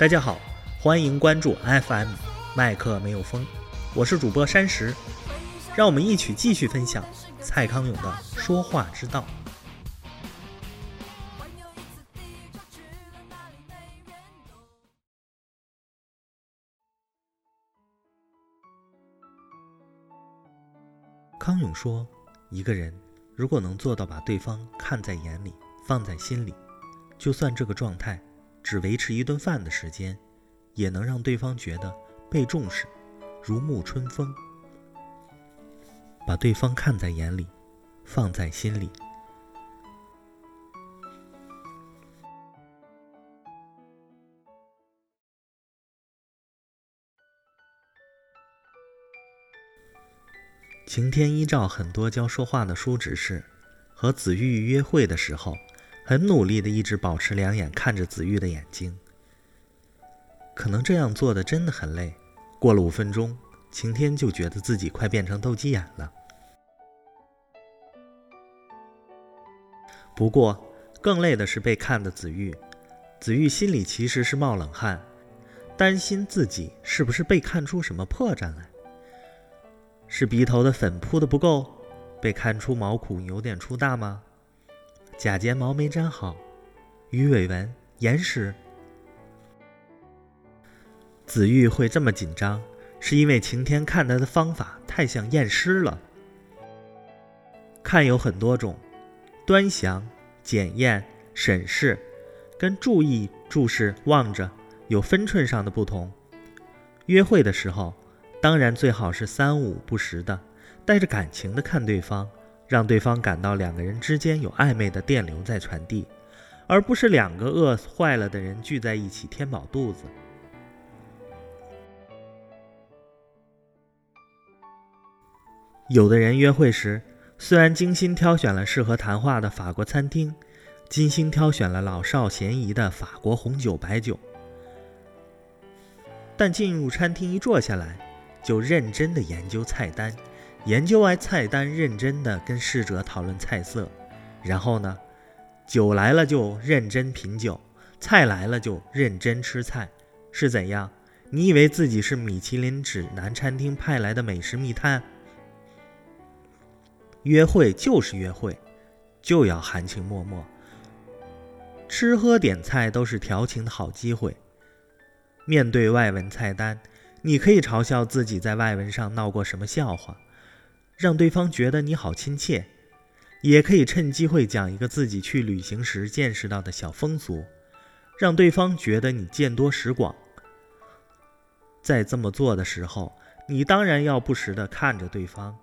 大家好，欢迎关注 FM 麦克没有风，我是主播山石，让我们一起继续分享蔡康永的说话之道。康永说，一个人如果能做到把对方看在眼里，放在心里，就算这个状态。只维持一顿饭的时间，也能让对方觉得被重视，如沐春风。把对方看在眼里，放在心里。晴天依照很多教说话的书指示，和子玉约会的时候。很努力的一直保持两眼看着子玉的眼睛，可能这样做的真的很累。过了五分钟，晴天就觉得自己快变成斗鸡眼了。不过，更累的是被看的子玉。子玉心里其实是冒冷汗，担心自己是不是被看出什么破绽来。是鼻头的粉扑的不够，被看出毛孔有点粗大吗？假睫毛没粘好，鱼尾纹、眼屎。子玉会这么紧张，是因为晴天看他的方法太像验尸了。看有很多种，端详、检验、审视，跟注意、注视、望着有分寸上的不同。约会的时候，当然最好是三五不时的，带着感情的看对方。让对方感到两个人之间有暧昧的电流在传递，而不是两个饿坏了的人聚在一起填饱肚子。有的人约会时，虽然精心挑选了适合谈话的法国餐厅，精心挑选了老少咸宜的法国红酒白酒，但进入餐厅一坐下来，就认真的研究菜单。研究完菜单，认真的跟侍者讨论菜色，然后呢，酒来了就认真品酒，菜来了就认真吃菜，是怎样？你以为自己是米其林指南餐厅派来的美食密探？约会就是约会，就要含情脉脉，吃喝点菜都是调情的好机会。面对外文菜单，你可以嘲笑自己在外文上闹过什么笑话。让对方觉得你好亲切，也可以趁机会讲一个自己去旅行时见识到的小风俗，让对方觉得你见多识广。在这么做的时候，你当然要不时地看着对方，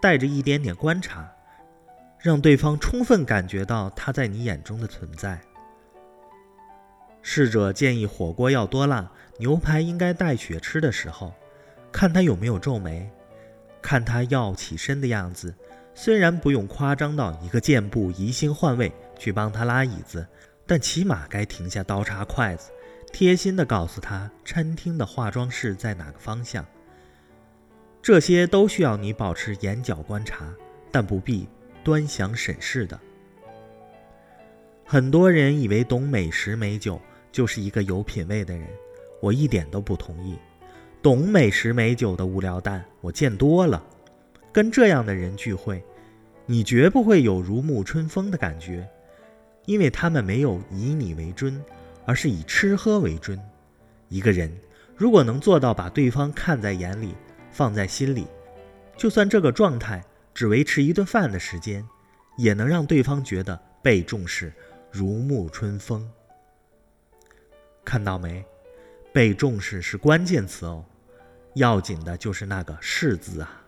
带着一点点观察，让对方充分感觉到他在你眼中的存在。侍者建议火锅要多辣，牛排应该带血吃的时候，看他有没有皱眉。看他要起身的样子，虽然不用夸张到一个箭步移星换位去帮他拉椅子，但起码该停下刀叉筷子，贴心地告诉他餐厅的化妆室在哪个方向。这些都需要你保持眼角观察，但不必端详审视的。很多人以为懂美食美酒就是一个有品位的人，我一点都不同意。懂美食美酒的无聊蛋，我见多了。跟这样的人聚会，你绝不会有如沐春风的感觉，因为他们没有以你为尊，而是以吃喝为尊。一个人如果能做到把对方看在眼里，放在心里，就算这个状态只维持一顿饭的时间，也能让对方觉得被重视，如沐春风。看到没？被重视是关键词哦，要紧的就是那个“是”字啊。